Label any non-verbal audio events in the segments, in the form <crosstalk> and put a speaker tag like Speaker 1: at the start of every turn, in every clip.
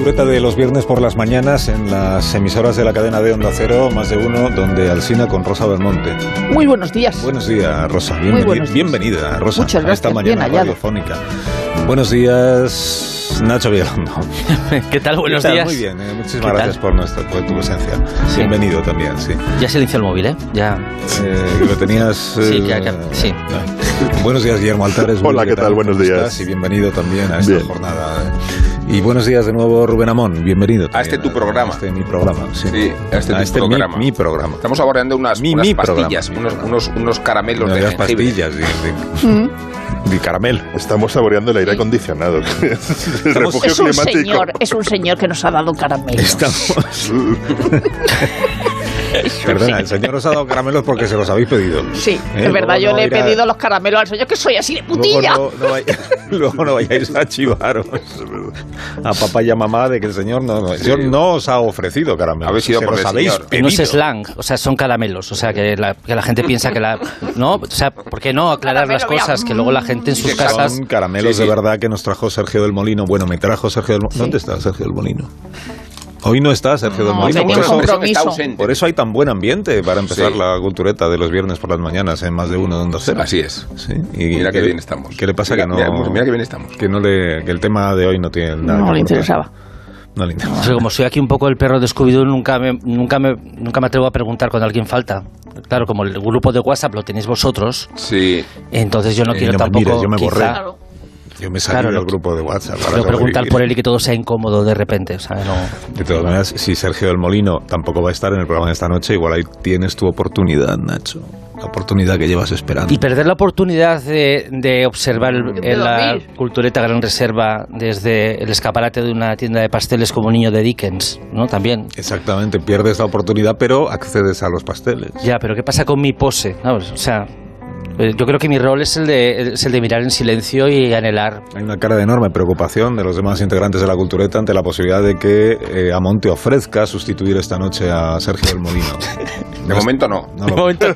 Speaker 1: Cultureta de los viernes por las mañanas en las emisoras de la cadena de Onda Cero, más de uno, donde Alcina con Rosa Belmonte.
Speaker 2: Muy buenos días.
Speaker 1: Buenos días, Rosa.
Speaker 2: Muy
Speaker 1: Bienveni-
Speaker 2: buenos días.
Speaker 1: bienvenida, Rosa,
Speaker 2: Muchas
Speaker 1: a esta
Speaker 2: gracias,
Speaker 1: mañana
Speaker 2: bien
Speaker 1: radiofónica. Buenos días, Nacho Vigalondo. <laughs>
Speaker 3: ¿Qué tal? Buenos
Speaker 1: ¿Qué tal?
Speaker 3: días.
Speaker 1: Muy bien, eh, muchísimas
Speaker 3: ¿Qué
Speaker 1: gracias por, nuestra, por tu presencia.
Speaker 3: Sí.
Speaker 1: Bienvenido también, sí.
Speaker 3: Ya silencio el móvil, ¿eh? Ya.
Speaker 1: Eh, que lo tenías... <laughs>
Speaker 3: Sí,
Speaker 1: eh,
Speaker 3: que- que- sí. <laughs>
Speaker 1: Buenos días, Guillermo Altares.
Speaker 4: Hola, ¿qué tal? Buenos
Speaker 1: ¿Cómo
Speaker 4: días.
Speaker 1: estás? Y bienvenido también a esta
Speaker 4: Bien.
Speaker 1: jornada. Y buenos días de nuevo, Rubén Amón. Bienvenido.
Speaker 5: A este tu programa.
Speaker 1: A este mi programa, sí.
Speaker 5: Sí, a este tu
Speaker 1: mi-
Speaker 5: programa.
Speaker 1: Mi, programa.
Speaker 5: Estamos saboreando unas,
Speaker 1: Mi-
Speaker 5: unas
Speaker 1: mi
Speaker 5: pastillas, unos, unos, unos caramelos
Speaker 1: No
Speaker 5: de
Speaker 1: pastillas de, de- de caramelo.
Speaker 4: Estamos saboreando el aire acondicionado. <laughs> el refugio
Speaker 2: Es un
Speaker 4: climático.
Speaker 2: señor, es un señor que nos ha dado caramelo.
Speaker 1: Estamos... <laughs> Perdona, el señor os ha dado caramelos porque se los habéis pedido.
Speaker 2: Sí,
Speaker 1: Eh,
Speaker 2: es verdad,
Speaker 1: luego
Speaker 2: yo
Speaker 1: no
Speaker 2: le he
Speaker 1: a-
Speaker 2: pedido los caramelos al señor, que soy así de
Speaker 1: Luego
Speaker 2: putilla.
Speaker 1: no, no <laughs> luego no vayáis a chivaros a papá y a mamá de que el señor no, no, el señor no os ha ofrecido caramelos.
Speaker 5: Habéis ido
Speaker 1: se
Speaker 5: por
Speaker 1: los
Speaker 5: el
Speaker 1: habéis
Speaker 5: señor.
Speaker 1: pedido.
Speaker 3: No es slang, o sea, son caramelos. O sea, que la, que la gente piensa que la. ¿No? O sea, ¿por qué no aclarar las cosas?
Speaker 2: mira,
Speaker 3: Que luego la gente en sus casas.
Speaker 1: Son caramelos
Speaker 5: Sí, sí.
Speaker 1: de verdad que nos trajo Sergio del Molino. Bueno, me trajo Sergio del Molino. ¿Dónde está Sergio del Molino? Hoy no está Sergio del
Speaker 2: No, tenía
Speaker 1: Por eso,
Speaker 2: compromiso.
Speaker 5: Está ausente.
Speaker 1: por eso hay tan buen ambiente para empezar
Speaker 5: Sí.
Speaker 1: la cultureta de los viernes por las mañanas en más de uno de Onda Cero.
Speaker 5: Así es.
Speaker 1: Sí, y
Speaker 5: Mira qué
Speaker 1: que-
Speaker 5: bien estamos.
Speaker 1: ¿Qué le pasa
Speaker 5: Mira-
Speaker 1: que no?
Speaker 5: mira, mira qué bien estamos.
Speaker 1: Que, no le, que el tema de hoy no tiene nada. que
Speaker 2: No le interesaba.
Speaker 1: No le interesa.
Speaker 3: O sea, como soy aquí un poco el perro de Scooby-Doo, nunca me, nunca, me, nunca me atrevo a preguntar cuando alguien falta. Claro, como el grupo de WhatsApp lo tenéis vosotros,
Speaker 5: Sí.
Speaker 3: entonces yo no
Speaker 1: Eh,
Speaker 3: quiero
Speaker 1: no me
Speaker 3: tampoco.
Speaker 1: mires, yo me
Speaker 3: quizá,
Speaker 1: borré.
Speaker 2: Claro.
Speaker 1: Yo me salí
Speaker 3: Claro,
Speaker 1: del
Speaker 3: no-
Speaker 1: grupo de WhatsApp. para
Speaker 3: preguntar por él y que todo sea incómodo de repente. O sea, no.
Speaker 1: De todas maneras, si Sergio del Molino tampoco va a estar en el programa de esta noche, igual ahí tienes tu oportunidad, Nacho. La oportunidad que llevas esperando.
Speaker 3: Y perder la oportunidad de, de observar en la cultureta Gran Reserva desde el escaparate de una tienda de pasteles como niño de Dickens, ¿no? También.
Speaker 1: Exactamente, pierdes la oportunidad, pero accedes a los pasteles.
Speaker 3: Ya, pero ¿qué pasa con mi pose? ¿Sabes? O sea, yo creo que mi rol es el de, es el de mirar en silencio y anhelar.
Speaker 1: Hay una cara de enorme preocupación de los demás integrantes de la cultureta ante la posibilidad de que eh, Amonte ofrezca sustituir esta noche a Sergio del Molino. <laughs>
Speaker 5: De momento no.
Speaker 1: No
Speaker 3: De
Speaker 1: lo-
Speaker 3: momento,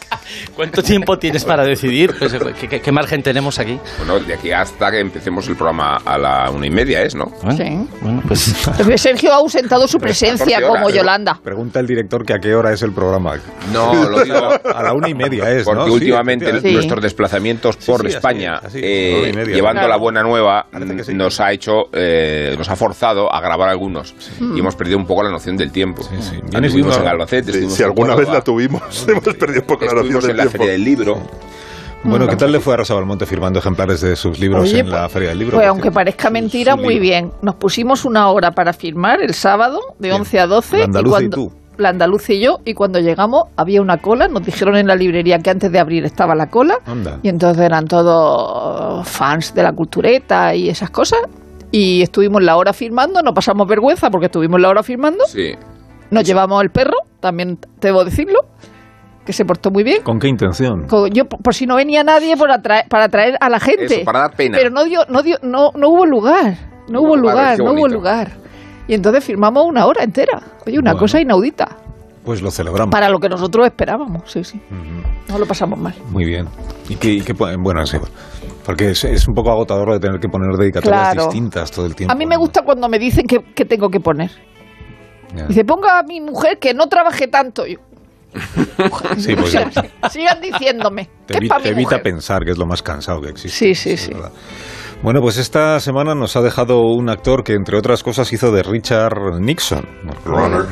Speaker 3: <laughs> ¿Cuánto tiempo tienes para decidir? Pues, ¿qué, qué- qué margen tenemos aquí?
Speaker 5: Bueno, de aquí hasta que empecemos el programa a la una y media es, ¿no?
Speaker 3: Bueno,
Speaker 2: Sí.
Speaker 3: bueno, pues <laughs>
Speaker 2: Sergio ha ausentado su presencia
Speaker 5: 14 horas,
Speaker 2: como. Yolanda.
Speaker 1: Pregunta el director que a qué hora es el programa.
Speaker 5: No, lo digo
Speaker 1: A la una y media es,
Speaker 5: porque últimamente
Speaker 2: Sí.
Speaker 5: nuestros desplazamientos por
Speaker 1: sí,
Speaker 5: España,
Speaker 1: así,
Speaker 5: eh,
Speaker 1: media.
Speaker 5: llevando
Speaker 2: Claro.
Speaker 5: la buena nueva,
Speaker 1: sí.
Speaker 5: nos ha hecho, eh, nos ha forzado a grabar algunos y hemos perdido un poco la noción del tiempo.
Speaker 1: Sí, sí. Viene
Speaker 5: Estuvimos en Albacete,
Speaker 4: Sí,
Speaker 5: estuvimos
Speaker 4: si
Speaker 5: en
Speaker 4: alguna vez la tuvimos, <laughs> hemos perdido un poco la noción del
Speaker 5: en la
Speaker 4: tiempo.
Speaker 5: Feria del Libro.
Speaker 1: Bueno, ¿qué tal le fue a Rosa Belmonte firmando ejemplares de sus libros
Speaker 2: Oye,
Speaker 1: en la Feria del Libro?
Speaker 2: Pues aunque parezca mentira, muy
Speaker 1: libro.
Speaker 2: bien. Nos pusimos una hora para firmar el sábado de
Speaker 1: Bien.
Speaker 2: 11 a 12.
Speaker 1: La andaluza y
Speaker 2: cuando,
Speaker 1: tú.
Speaker 2: La andaluza y yo. Y cuando llegamos había una cola. Nos dijeron en la librería que antes de abrir estaba la cola.
Speaker 1: Anda.
Speaker 2: Y entonces eran todos fans de la cultureta y esas cosas. Y estuvimos la hora firmando. No pasamos vergüenza porque estuvimos la hora firmando.
Speaker 5: Sí.
Speaker 2: Nos llevamos el perro, también debo decirlo, que se portó muy bien.
Speaker 1: ¿Con qué intención?
Speaker 2: Yo, por por si no venía nadie por atraer, para atraer a la gente.
Speaker 5: Eso, para dar pena.
Speaker 2: Pero no dio, no dio, no, no hubo lugar. No hubo lugar, no hubo lugar. Y entonces firmamos una hora entera. Oye, una
Speaker 1: Bueno.
Speaker 2: cosa inaudita.
Speaker 1: Pues lo celebramos.
Speaker 2: Para lo que nosotros esperábamos, sí, sí. No lo pasamos mal.
Speaker 1: Muy bien. ¿Y qué, y po- bueno. Porque es, es un poco agotador de tener que poner dedicatorias
Speaker 2: Claro.
Speaker 1: distintas todo el tiempo.
Speaker 2: A mí me gusta cuando me dicen que, que tengo que poner. Dice, ponga a mi mujer que no trabaje tanto. Yo, <laughs>
Speaker 1: Sí, pues <laughs>
Speaker 2: Sigan- sigan diciéndome.
Speaker 1: te,
Speaker 2: que
Speaker 1: evita pensar, que es lo más cansado que existe.
Speaker 2: Sí, sí, sí.
Speaker 1: verdad. Bueno, pues esta semana nos ha dejado un actor que, entre otras cosas, hizo de Richard Nixon.
Speaker 6: Your Honor,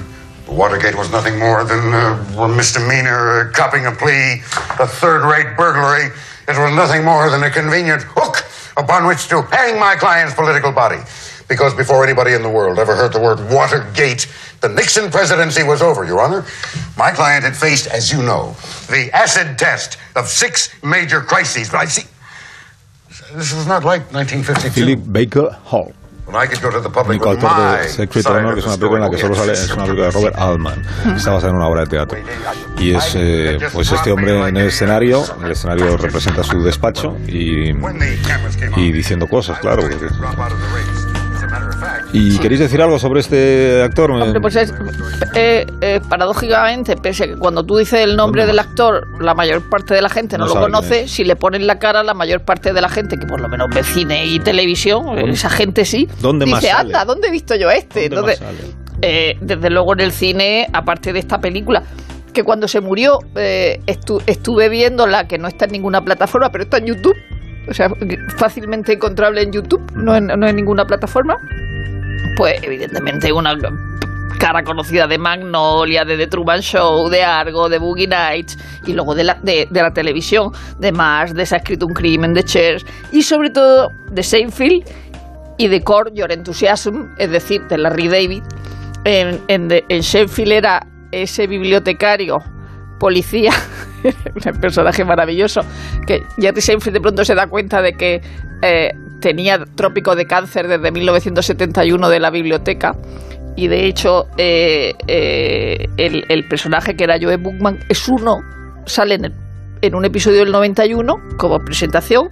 Speaker 6: Watergate was nothing more than a misdemeanor, uh, copping a plea, a third-rate burglary. It was nothing more than a convenient hook upon which to hang my client's political body. Because before anybody in the world ever heard the word Watergate, the Nixon presidency was over, Your Honor. My client had faced, as you know, the acid test of six major crises. But I see,
Speaker 1: Philip Baker Hall. Único
Speaker 6: my
Speaker 1: de Secret Honor, que es una película en la que solo sale, es una película de Robert Altman. Está basada en una obra de teatro. Y es, eh, pues este hombre en el escenario, el escenario representa su despacho y, y diciendo cosas, claro. porque- ¿Y queréis decir algo sobre este actor?
Speaker 2: Hombre, pues es, eh, eh, paradójicamente, pese a que cuando tú dices el nombre del actor, la mayor parte de la gente no,
Speaker 1: No
Speaker 2: lo conoce, si le ponen la cara, la mayor parte de la gente, que por lo menos ve cine y televisión, esa gente sí,
Speaker 1: dónde más
Speaker 2: dice,
Speaker 1: sale?
Speaker 2: anda, ¿dónde he visto yo este?
Speaker 1: ¿Dónde
Speaker 2: Entonces,
Speaker 1: más
Speaker 2: eh, desde luego en el cine, aparte de esta película, que cuando se murió eh, estu- estuve viéndola, que no está en ninguna plataforma, pero está en YouTube, o sea, fácilmente encontrable en YouTube, no en, no en ninguna plataforma, pues evidentemente una cara conocida de Magnolia, de The Truman Show, de Argo, de Boogie Nights y luego de la, de, de la televisión, de Mars, de Se ha escrito un crimen, de Cheers y sobre todo de Seinfeld y de Core Your Enthusiasm, es decir, de Larry David. En, en, de- Seinfeld era ese bibliotecario, policía, <laughs> un personaje maravilloso, que Jerry Seinfeld de pronto se da cuenta de que eh, tenía trópico de cáncer desde 1971 de la biblioteca. Y de hecho, eh, eh, el, el personaje que era Joe Bookman es uno, sale en, el- en un episodio del 91 como presentación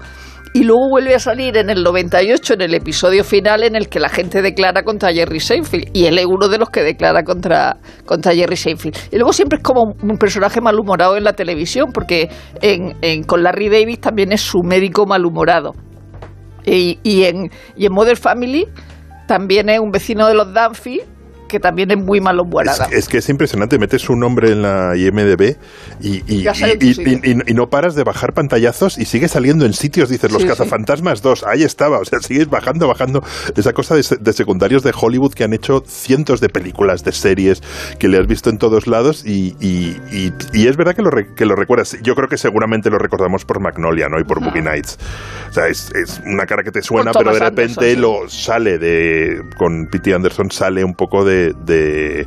Speaker 2: y luego vuelve a salir en el 98 en el episodio final en el que la gente declara contra Jerry Seinfeld y él es uno de los que declara contra, contra Jerry Seinfeld. Y luego siempre es como un personaje malhumorado en la televisión porque en, en- con Larry Davis también es su médico malhumorado. Y, y en, y en Mother Family también es un vecino de los Dunphy que también es muy malhumorado.
Speaker 4: Es, es que es impresionante, metes su nombre en la IMDB y, y, y- no paras de bajar pantallazos y sigue saliendo en sitios, dices, los
Speaker 2: Sí, sí.
Speaker 4: cazafantasmas 2, ahí estaba, o sea, sigues bajando, bajando. Esa cosa de, de secundarios de Hollywood que han hecho cientos de películas, de series, que le has visto en todos lados y, y- y- y es verdad que lo, re- que lo recuerdas. Yo creo que seguramente lo recordamos por Magnolia, ¿no? Y por Boogie Nights. O sea, es, es una cara que te suena, pero de repente
Speaker 2: Anderson, sí.
Speaker 4: lo sale de con P.T. Anderson sale un poco de, de,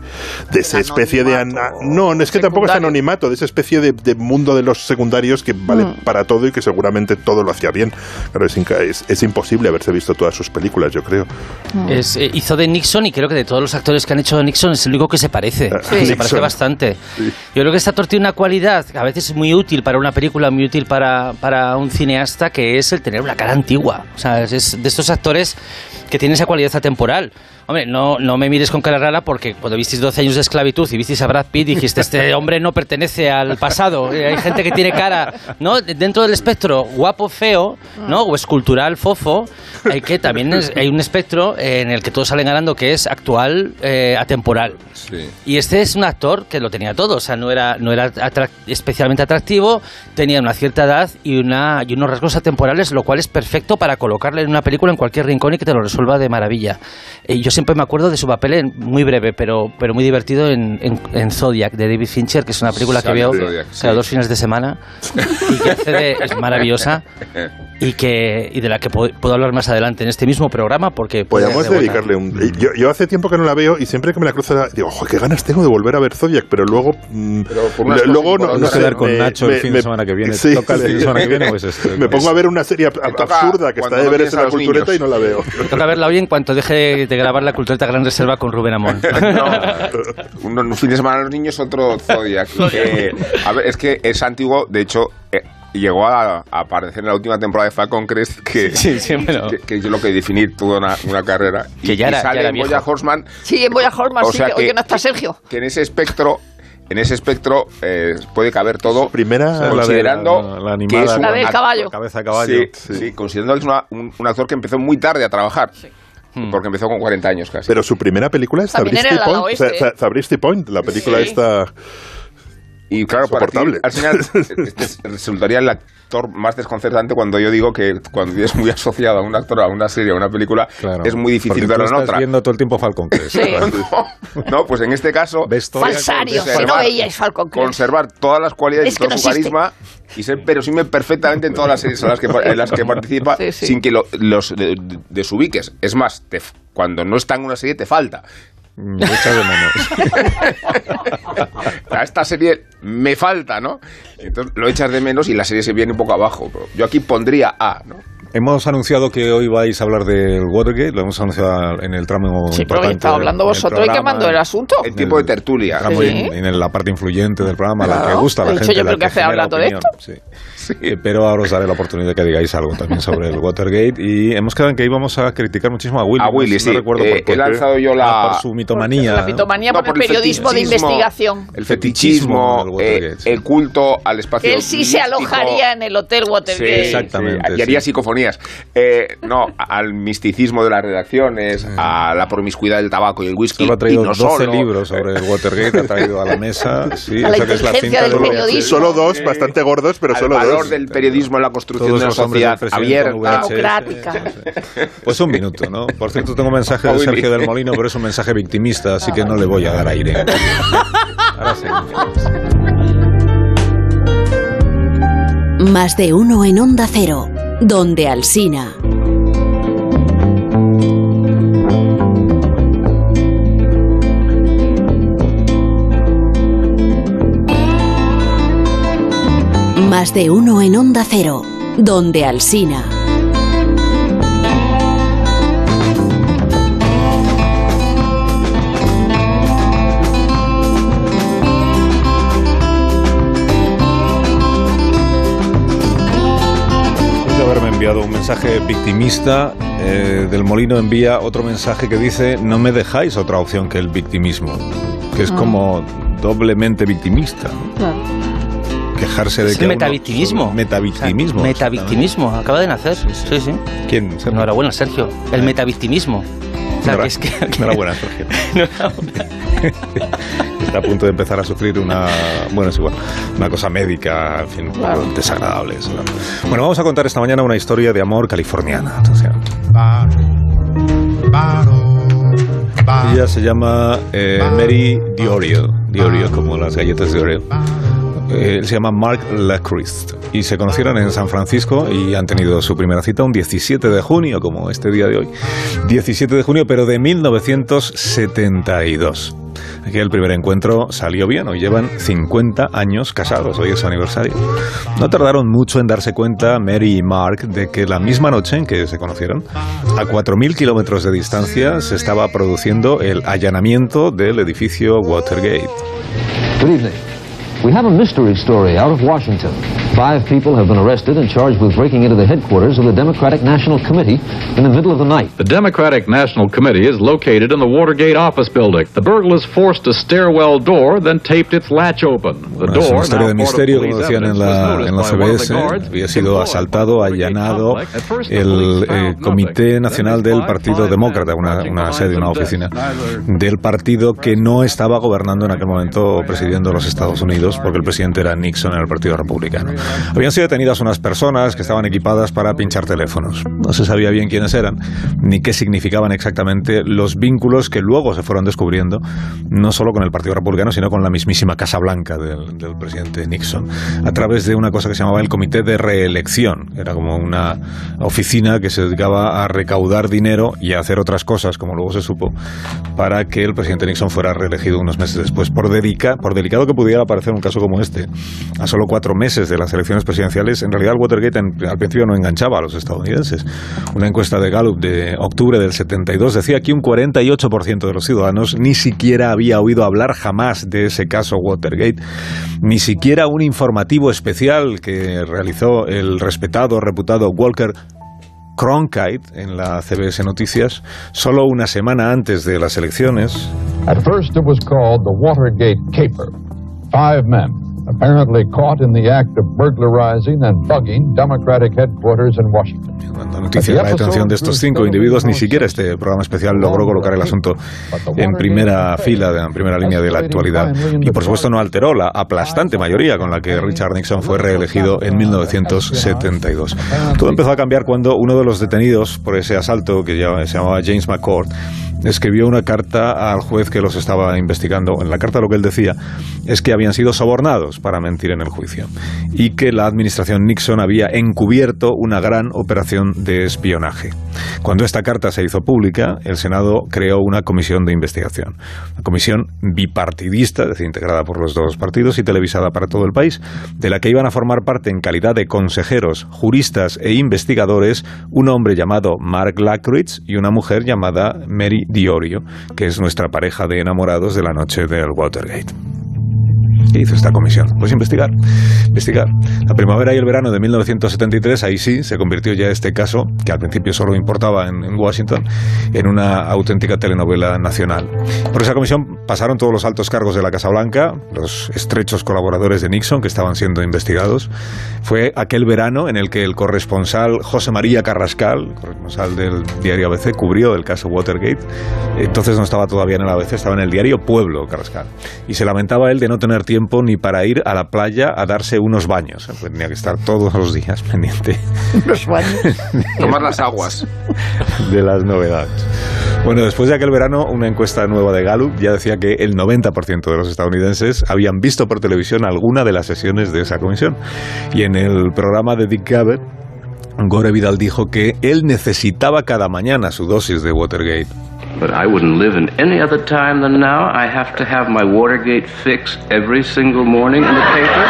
Speaker 4: de esa especie de ana- no no es que tampoco es anonimato de esa especie de, de mundo de los secundarios que vale
Speaker 2: Mm.
Speaker 4: para todo y que seguramente todo lo hacía bien pero es, es, es imposible haberse visto todas sus películas yo creo
Speaker 3: Es, eh, hizo de Nixon y creo que de todos los actores que han hecho de Nixon es el único que se parece.
Speaker 4: Sí.
Speaker 3: Se parece bastante.
Speaker 4: Sí.
Speaker 3: Yo creo que este actor tiene una cualidad que a veces es muy útil para una película, muy útil para, para un cineasta, que es el tener una cara antigua. O sea, es- es de estos actores que tienen esa cualidad atemporal. Hombre, no, no me mires con cara rara porque cuando visteis 12 años de esclavitud y visteis a Brad Pitt dijiste, este <laughs> hombre no pertenece al pasado. Eh, Hay gente que tiene cara, ¿no? Dentro del espectro guapo, feo, ¿no? O escultural, fofo, hay que también es- hay un espectro en el que todos salen ganando que es actual, eh, atemporal.
Speaker 5: Sí.
Speaker 3: Y este es un actor que lo tenía todo, o sea, no era, no era atrac- especialmente atractivo, tenía una cierta edad y, una, y unos rasgos atemporales, lo cual es perfecto para colocarle en una película en cualquier rincón y que te lo resuelva de maravilla. Eh, yo siempre me acuerdo de su papel, en- muy breve, pero, pero muy divertido, en, en, en Zodiac, de David Fincher, que es una película que veo
Speaker 5: sí.
Speaker 3: cada dos fines de semana y que hace de- es maravillosa <laughs> y, que, y de la que puedo, puedo hablar más adelante en este mismo programa porque...
Speaker 4: podríamos
Speaker 3: de
Speaker 4: dedicarle un eh, yo, yo hace tiempo que no la veo y siempre que me la cruzo digo ojo qué ganas tengo de volver a ver Zodiac pero luego mm,
Speaker 5: Pero
Speaker 4: luego no, no
Speaker 1: quedar con
Speaker 4: me-
Speaker 1: Nacho el
Speaker 4: me-
Speaker 1: fin de
Speaker 4: me-
Speaker 1: semana que viene.
Speaker 4: sí,
Speaker 1: ¿Toca el fin de
Speaker 4: sí.
Speaker 1: semana que viene? Pues <laughs> este,
Speaker 4: me pongo a ver una serie
Speaker 5: Me
Speaker 4: absurda que está de
Speaker 5: no tienes
Speaker 4: en la cultureta
Speaker 5: niños.
Speaker 4: y no la veo
Speaker 3: Toca verla hoy en cuanto deje de grabar la cultureta Gran Reserva con Rubén Amón. <laughs>
Speaker 5: un, un fin de semana a los niños, otro Zodiac. Eh, a ver, es que es antiguo, de hecho, eh, llegó a, a aparecer en la última temporada de Falcon Crest, que,
Speaker 3: Sí, sí, bueno.
Speaker 5: que, que es lo que definir toda una, una carrera.
Speaker 3: Que ya
Speaker 5: y
Speaker 3: era-
Speaker 5: sale
Speaker 3: ya era
Speaker 5: en. Boya Horseman,
Speaker 2: Sí, en Boya Horseman,
Speaker 5: O
Speaker 2: sí,
Speaker 5: sea
Speaker 2: que,
Speaker 5: que-
Speaker 2: oye, no está Sergio.
Speaker 5: que en ese espectro. En ese espectro eh, puede caber todo.
Speaker 4: primera
Speaker 1: la de
Speaker 5: considerando
Speaker 1: la- la
Speaker 5: que
Speaker 1: animada,
Speaker 5: es un
Speaker 2: La del caballo.
Speaker 1: La cabeza de caballo.
Speaker 5: Sí, sí, considerando que es una- un, un actor que empezó muy tarde a trabajar. Porque empezó con 40 años casi.
Speaker 4: pero su primera película es
Speaker 2: ala
Speaker 4: Point
Speaker 2: oeste,
Speaker 4: Point la película
Speaker 2: Sí.
Speaker 4: esta
Speaker 5: Y claro, para ti, al final <laughs> este resultaría el actor más desconcertante cuando yo digo que cuando es muy asociado a un actor, a una serie, a una película,
Speaker 1: Claro.
Speaker 5: es muy difícil verlo en
Speaker 1: estás
Speaker 5: otra.
Speaker 1: viendo todo el tiempo Falcon Crest.
Speaker 2: Sí. <laughs>
Speaker 5: No, no, pues en este caso,
Speaker 2: Falsario, que no veíais Falcon Crest.
Speaker 5: conservar todas las cualidades
Speaker 2: Es que
Speaker 5: todo
Speaker 2: no
Speaker 5: su
Speaker 2: existe.
Speaker 5: carisma y ser verosímil perfectamente en todas las series en las que, en las que participa
Speaker 2: Sí, sí.
Speaker 5: sin que lo- los de- de- desubiques. Es más, te f- cuando no está en una serie te falta.
Speaker 1: Me echas de menos. <laughs>
Speaker 5: A esta serie me falta, ¿no? Entonces lo echas de menos y la serie se viene un poco abajo. Yo aquí pondría A, ¿no?
Speaker 1: Hemos anunciado que hoy vais a hablar del Watergate, lo hemos anunciado en el tramo
Speaker 2: Sí, pero estaba hablando vosotros y quemando el asunto.
Speaker 5: El tiempo de tertulia.
Speaker 2: Sí.
Speaker 1: en, en la parte influyente del programa, la que
Speaker 2: Claro.
Speaker 1: gusta a la
Speaker 2: He dicho
Speaker 1: gente.
Speaker 2: yo,
Speaker 1: la
Speaker 2: pero ¿qué hace de
Speaker 1: opinión,
Speaker 2: esto?
Speaker 1: sí. Eh, Pero ahora os daré la oportunidad de que digáis algo también sobre el Watergate y hemos quedado en que íbamos a criticar muchísimo a Willy.
Speaker 5: A Willy,
Speaker 1: no
Speaker 5: sí.
Speaker 1: recuerdo
Speaker 5: Eh,
Speaker 1: por, por
Speaker 5: he
Speaker 1: qué.
Speaker 5: lanzado yo la-
Speaker 1: Ah, por su mitomanía.
Speaker 2: La mitomanía por
Speaker 5: No,
Speaker 2: el periodismo de investigación.
Speaker 5: El fetichismo,
Speaker 1: Watergate,
Speaker 5: eh, el culto al espacio.
Speaker 2: Que él sí se alojaría en el Hotel
Speaker 5: Sí,
Speaker 2: Watergate.
Speaker 1: Exactamente,
Speaker 5: sí, y haría
Speaker 1: sí.
Speaker 5: Eh, no, al misticismo de las redacciones, a la promiscuidad del tabaco y el whisky.
Speaker 1: Solo ha traído
Speaker 5: y no
Speaker 1: 12
Speaker 5: solo.
Speaker 1: libros sobre el Watergate, ha traído a la mesa. Sí,
Speaker 2: A la
Speaker 1: que es la cinta
Speaker 2: del
Speaker 1: de
Speaker 2: periodismo.
Speaker 4: Solo dos, bastante gordos, pero
Speaker 5: al
Speaker 4: solo
Speaker 5: valor
Speaker 4: dos.
Speaker 5: del periodismo en la construcción
Speaker 1: Todos
Speaker 5: de una sociedad abierta.
Speaker 2: Democrática.
Speaker 1: Pues un minuto, ¿no? Por cierto, tengo un mensaje de. Sergio del Molino, pero es un mensaje victimista, así que no le voy a dar aire. Ahora sí.
Speaker 7: Más de uno en Onda Cero, donde Alsina. Más de uno en Onda Cero, donde Alsina.
Speaker 1: Enviado un mensaje victimista, eh, del Molino envía otro mensaje que dice: No me dejáis otra opción que el victimismo, que es como doblemente victimista. ¿no? Quejarse de
Speaker 3: Es
Speaker 1: que. uno-
Speaker 3: metavictimismo.
Speaker 1: Metavictimismo.
Speaker 3: O sea, metavictimismo, acaba de nacer. Sí, sí.
Speaker 1: exactamente. ¿Quién? Sergio?
Speaker 3: Enhorabuena, Sergio. El metavictimismo. O sea, que es que,
Speaker 1: Enhorabuena, Sergio. <laughs>
Speaker 3: Enhorabuena. <laughs>
Speaker 1: Está a punto de empezar a sufrir una. Bueno, es igual. Una cosa médica, en fin, un poco desagradable. eso, ¿no? Bueno, vamos a contar esta mañana una historia de amor californiana. atención. Ella se llama eh, Mary Diorio, Diorio como las galletas de Oreo. Eh, Él se llama Mark Lachrist y se conocieron en San Francisco y han tenido su primera cita un 17 de junio, como este día de hoy. 17 de junio, pero de 1972. Aquí el primer encuentro salió bien, hoy llevan 50 años casados, hoy es su aniversario. No tardaron mucho en darse cuenta Mary y Mark de que la misma noche en que se conocieron, a 4.000 kilómetros de distancia, se estaba produciendo el allanamiento del edificio Watergate.
Speaker 8: Good evening. We have a mystery story out of Washington. Five people have been arrested and charged with breaking into the headquarters of the Democratic National Committee in the middle of the night.
Speaker 9: The Democratic National Committee is located in the Watergate office building. The burglars forced a stairwell door, then taped its latch open. The
Speaker 1: Bueno, es
Speaker 9: door, of
Speaker 1: misterio, como
Speaker 9: police
Speaker 1: decían en la, en CBS.
Speaker 9: guards
Speaker 1: Había sido asaltado, allanado el eh, Comité. Nacional del Partido Demócrata, una, sede, una oficina del partido que no estaba gobernando en aquel momento presidiendo los Estados Unidos, porque el presidente era Nixon en el Partido Republicano. Habían sido detenidas unas personas que estaban equipadas para pinchar teléfonos. No se sabía bien quiénes eran, ni qué significaban exactamente los vínculos que luego se fueron descubriendo, no solo con el Partido Republicano, sino con la mismísima Casa Blanca del, del presidente Nixon, a través de una cosa que se llamaba el Comité de Reelección. Era como una oficina que se dedicaba a recaudar dinero y a hacer otras cosas, como luego se supo, para que el presidente Nixon fuera reelegido unos meses después. Por, dedica, por delicado que pudiera parecer un caso como este, a solo cuatro meses de las elecciones presidenciales, en realidad el Watergate en- al principio no enganchaba a los estadounidenses. Una encuesta de Gallup de octubre del 72 decía que un 48% de los ciudadanos ni siquiera había oído hablar jamás de ese caso Watergate, ni siquiera un informativo especial que realizó el respetado, reputado Walker Cronkite en la CBS Noticias, solo una semana antes de las elecciones,
Speaker 10: At first, it was called the Watergate Caper. Five men, apparently caught in the act of burglarizing and bugging Democratic headquarters in Washington.
Speaker 1: Cuando noticia de la detención de estos cinco individuos, ni siquiera este programa especial logró colocar el asunto en primera fila, en primera línea de la actualidad. Y por supuesto no alteró la aplastante mayoría con la que Richard Nixon fue reelegido en 1972. Todo empezó a cambiar cuando uno de los detenidos por ese asalto, que ya se llamaba James McCord, escribió una carta al juez que los estaba investigando. En la carta lo que él decía es que habían sido sobornados para mentir en el juicio y que la administración Nixon había encubierto una gran operación de espionaje. Cuando esta carta se hizo pública, el Senado creó una comisión de investigación, una comisión bipartidista, es decir, integrada por los dos partidos y televisada para todo el país, de la que iban a formar parte en calidad de consejeros, juristas e investigadores un hombre llamado Mark Lackridge y una mujer llamada Mary Diorio, que es nuestra pareja de enamorados de la noche del Watergate. ¿Qué hizo esta comisión? Pues investigar, investigar. La primavera y el verano de 1973, ahí sí, se convirtió ya este caso, que al principio solo importaba en, en, Washington, en una auténtica telenovela nacional. Por esa comisión pasaron todos los altos cargos de la Casa Blanca, los estrechos colaboradores de Nixon que estaban siendo investigados. Fue aquel verano en el que el corresponsal José María Carrascal, corresponsal del diario ABC, cubrió el caso Watergate. Entonces no estaba todavía en el ABC, estaba en el diario Pueblo Carrascal. Y se lamentaba él de no tener tiempo ni para ir a la playa a darse unos baños. Pues tenía que estar todos los días <laughs> pendiente.
Speaker 2: ¿Unos baños? <laughs>
Speaker 5: Tomar las aguas.
Speaker 1: De las novedades. Bueno, después de aquel verano, una encuesta nueva de Gallup ya decía que el 90% de los estadounidenses habían visto por televisión alguna de las sesiones de esa comisión. Y en el programa de Dick Cavett, Gore Vidal dijo que él necesitaba cada mañana su dosis de Watergate.
Speaker 11: But I wouldn't live in any other time than now. I have to have my Watergate fix every single morning in the paper.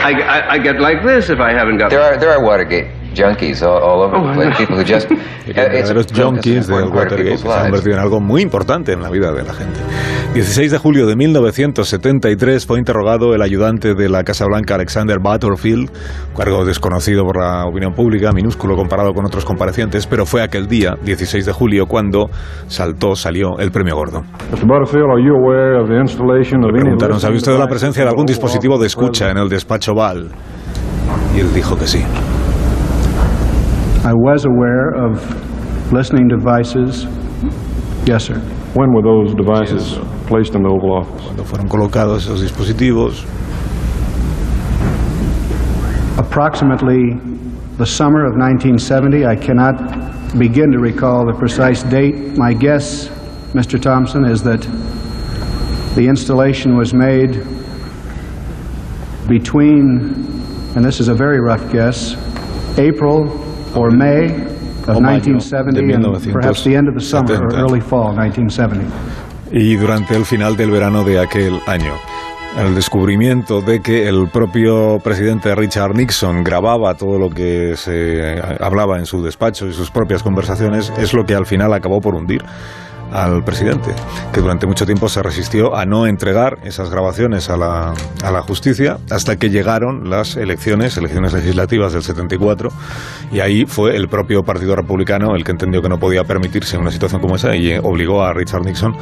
Speaker 11: I, I, I get like this if I haven't got.
Speaker 12: There are there are Watergate junkies all, all over the place. People who just
Speaker 1: los junkies del Watergate se han convertido en algo muy importante en la vida de la gente. 16 de julio de 1973 fue interrogado el ayudante de la Casa Blanca Alexander Butterfield, cargo desconocido por la opinión pública, minúsculo comparado con otros comparecientes, pero fue aquel día, 16 de julio, cuando saltó, salió el premio gordo. Preguntaron, ¿sabe usted de la presencia de algún dispositivo de escucha en el despacho Val? Y él dijo que sí.
Speaker 13: I was aware of listening devices. Yes, sir.
Speaker 10: When were those devices placed in the Oval Office?
Speaker 1: Cuando fueron colocados esos dispositivos.
Speaker 13: Approximately the summer of 1970. I cannot begin to recall the precise date. My guess, Mr. Thompson, is that the installation was made between, and this is a very rough guess, April or May of 1970 and perhaps the end of the summer or early fall 1970.
Speaker 1: Y durante el final del verano de aquel año. El descubrimiento de que el propio presidente Richard Nixon grababa todo lo que se hablaba en su despacho y sus propias conversaciones es lo que al final acabó por hundir al presidente, que durante mucho tiempo se resistió a no entregar esas grabaciones a la, a la justicia hasta que llegaron las elecciones, elecciones legislativas del 74, y ahí fue el propio Partido Republicano el que entendió que no podía permitirse una situación como esa y obligó a Richard Nixon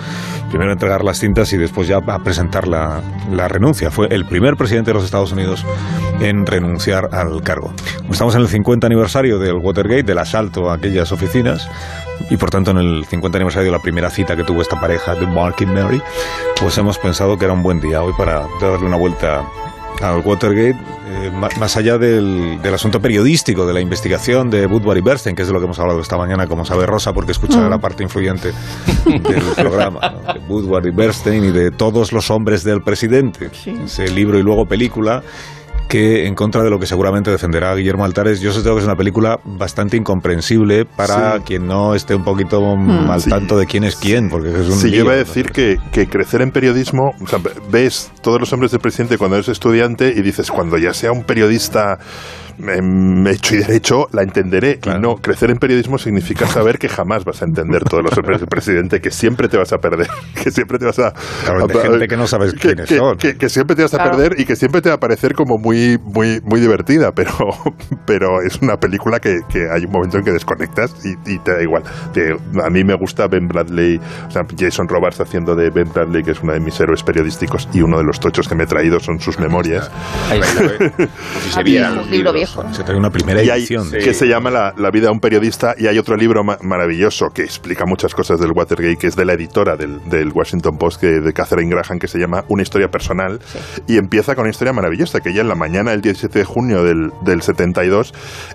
Speaker 1: primero a entregar las cintas y después ya a presentar la, la renuncia. Fue el primer presidente de los Estados Unidos en renunciar al cargo. Estamos en el 50 aniversario del Watergate, del asalto a aquellas oficinas, y por tanto en el 50 aniversario de la primera cita que tuvo esta pareja de Mark y Mary, pues hemos pensado que era un buen día hoy para darle una vuelta al Watergate, eh, más allá del, del, asunto periodístico, de la investigación de Woodward y Bernstein, que es de lo que hemos hablado esta mañana, como sabe Rosa, porque escucha mm. la parte influyente del <laughs> programa, ¿no? de Woodward y Bernstein y de todos los hombres del presidente, sí. ese libro y luego película que en contra de lo que seguramente defenderá Guillermo Altares, yo sé que es una película bastante incomprensible para sí. quien no esté un poquito mm. al tanto de quién es quién, porque es un
Speaker 4: Sí,
Speaker 1: lío,
Speaker 4: yo iba a decir que, que, crecer en periodismo, o sea, ves todos los hombres del presidente cuando eres estudiante y dices, cuando ya sea un periodista en hecho y derecho la entenderé. Y no, crecer en periodismo significa saber que jamás vas a entender todos los errores del presidente, que siempre te vas a perder, <laughs> que siempre te vas a...
Speaker 1: Claro, hay gente que no sabes
Speaker 4: que,
Speaker 1: quiénes
Speaker 4: que-
Speaker 1: son.
Speaker 4: que- que siempre te vas a
Speaker 1: Claro.
Speaker 4: perder y que siempre te va a parecer como muy, muy, muy divertida, pero, <laughs> pero es una película que, que hay un momento en que desconectas y, y te da igual. A mí me gusta Ben Bradley, o sea, Jason Robards haciendo de Ben Bradley, que es uno de mis héroes periodísticos y uno de los tochos que me he traído son sus memorias. <laughs>
Speaker 5: si se vieran los
Speaker 2: un libro
Speaker 5: libros.
Speaker 2: Viejo.
Speaker 1: Se trae una primera
Speaker 4: Y hay-
Speaker 1: edición.
Speaker 4: que se llama la, La vida de un periodista y hay otro libro ma- maravilloso que explica muchas cosas del Watergate que es de la editora del, del Washington Post que, de Catherine Graham que se llama Una historia personal y empieza con una historia maravillosa que ya en la mañana del 17 de junio del, del 72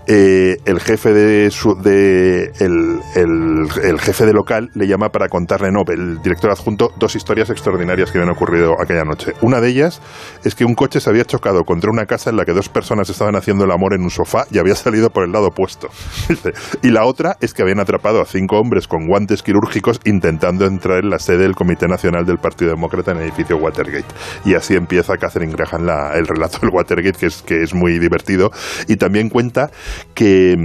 Speaker 4: eh, el jefe de, su, de el, el- el jefe de local le llama para contarle no el director adjunto dos historias extraordinarias que habían ocurrido aquella noche una de ellas es que un coche se había chocado contra una casa en la que dos personas estaban haciendo el en un sofá y había salido por el lado opuesto. <laughs> Y la otra es que habían atrapado a cinco hombres con guantes quirúrgicos intentando entrar en la sede del Comité Nacional del Partido Demócrata en el edificio Watergate. Y así empieza Catherine Graham la- el relato del Watergate, que es, que es muy divertido. Y también cuenta que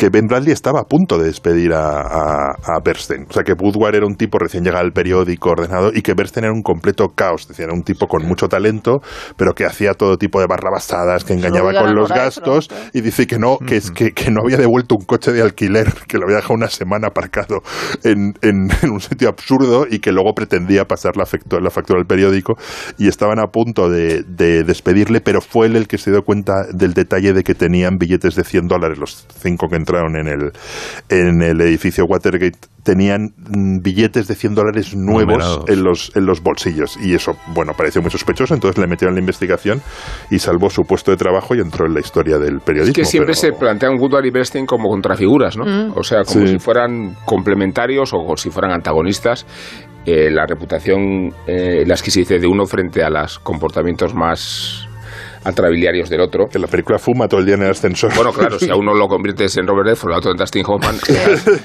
Speaker 4: que Ben Bradley estaba a punto de despedir a, a, a Bernstein. O sea, que Woodward era un tipo recién llegado al periódico, ordenado, y que Bernstein era un completo caos. Decía, era un tipo con mucho talento, pero que hacía todo tipo de barrabasadas, que engañaba con los gastos, y dice que no, que, es, que, que no había devuelto un coche de alquiler, <laughs> que lo había dejado una semana aparcado en, en- <laughs> en un sitio absurdo y que luego pretendía pasar la, factu- la factura al periódico y estaban a punto de, de despedirle, pero fue él el que se dio cuenta del detalle de que tenían billetes de 100 dólares, los cinco que entraron en el, en el edificio Watergate tenían mm, billetes de 100 dólares nuevos en los, en los bolsillos y eso, bueno, pareció muy sospechoso, entonces le metieron en la investigación y salvó su puesto de trabajo y entró en la historia del periodismo.
Speaker 5: Es que siempre
Speaker 4: pero-
Speaker 5: se plantean Woodward y Bernstein como contrafiguras, ¿no?
Speaker 4: Mm.
Speaker 5: O sea, como
Speaker 4: Sí.
Speaker 5: si fueran complementarios o si fueran antagonistas. Eh, la reputación, eh, las que se dice de uno frente a los comportamientos más atrabiliarios del otro.
Speaker 4: Que la película fuma todo el día en el ascensor.
Speaker 5: Bueno, claro, <laughs> si a uno lo conviertes en Robert Redford, al otro en Dustin Hoffman,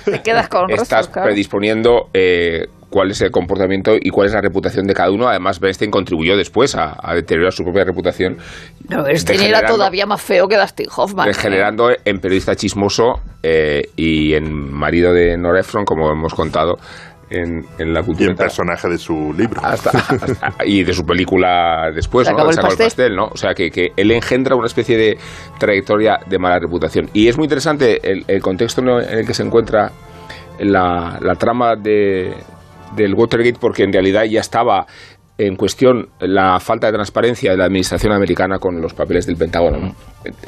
Speaker 2: Te quedas con
Speaker 5: estás predisponiendo eh, cuál es el comportamiento y cuál es la reputación de cada uno. Además, Bernstein contribuyó después a, a deteriorar su propia reputación.
Speaker 2: No, este era todavía más feo que Dustin Hoffman.
Speaker 5: degenerando en periodista chismoso eh, y en marido de Nora Ephron, como hemos contado en, en la
Speaker 4: y
Speaker 5: cultura.
Speaker 4: en personaje de su libro.
Speaker 5: Hasta- hasta- y de su película después,
Speaker 2: Se
Speaker 5: ¿no?
Speaker 2: acabó el pastel.
Speaker 5: ¿no? O sea, que, que él engendra una especie de trayectoria de mala reputación. Y es muy interesante el, el contexto en el que se encuentra la, la trama de, del Watergate, porque en realidad ya estaba en cuestión la falta de transparencia de la administración americana con los papeles del Pentágono, ¿no?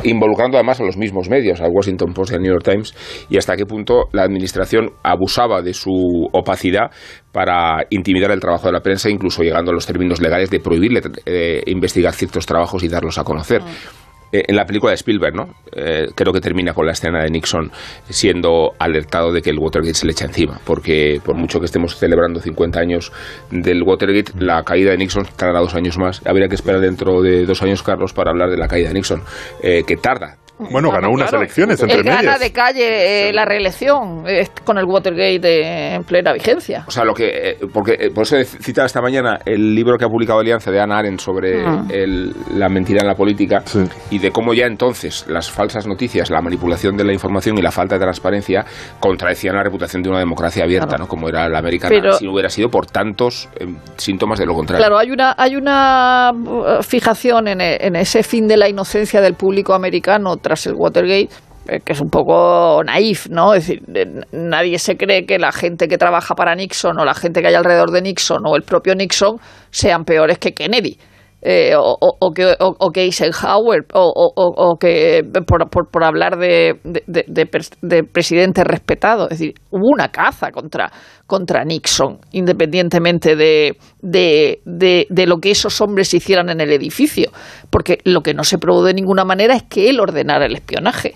Speaker 5: involucrando además a los mismos medios, al Washington Post y al New York Times, y hasta qué punto la administración abusaba de su opacidad para intimidar el trabajo de la prensa, incluso llegando a los términos legales de prohibirle eh, investigar ciertos trabajos y darlos a conocer. Eh, en la película de Spielberg, ¿no? Eh, creo que termina con la escena de Nixon siendo alertado de que el Watergate se le echa encima, porque por mucho que estemos celebrando 50 años del Watergate, la caída de Nixon tarda dos años más. Habría que esperar dentro de dos años, Carlos, para hablar de la caída de Nixon, eh, que tarda.
Speaker 4: Bueno, ganó unas
Speaker 2: Claro.
Speaker 4: elecciones entre
Speaker 2: Él gana
Speaker 4: medias.
Speaker 2: de calle eh, la reelección eh, con el Watergate en plena vigencia.
Speaker 5: O sea, lo que. eh, porque, eh, por eso he citado esta mañana el libro que ha publicado Alianza de Ana Arendt sobre
Speaker 2: Ah.
Speaker 5: el- la mentira en la política y de cómo ya entonces las falsas noticias, la manipulación de la información y la falta de transparencia contradecían la reputación de una democracia abierta,
Speaker 2: Claro.
Speaker 5: ¿no? Como era la americana,
Speaker 2: Pero-
Speaker 5: si no hubiera sido por tantos eh, síntomas de lo contrario.
Speaker 2: Claro, hay una, hay una uh, fijación en, en ese fin de la inocencia del público americano tras el Watergate eh, que es un poco naif, ¿no? Es decir, eh, nadie se cree que la gente que trabaja para Nixon o la gente que hay alrededor de Nixon o el propio Nixon sean peores que Kennedy. Eh, o, o- que, o, que Eisenhower, o, que por, por- por hablar de, de, de- de pres- de presidentes respetados. Es decir, hubo una caza contra, contra Nixon, independientemente de, de, de- de lo que esos hombres hicieran en el edificio. Porque lo que no se probó de ninguna manera es que él ordenara el espionaje.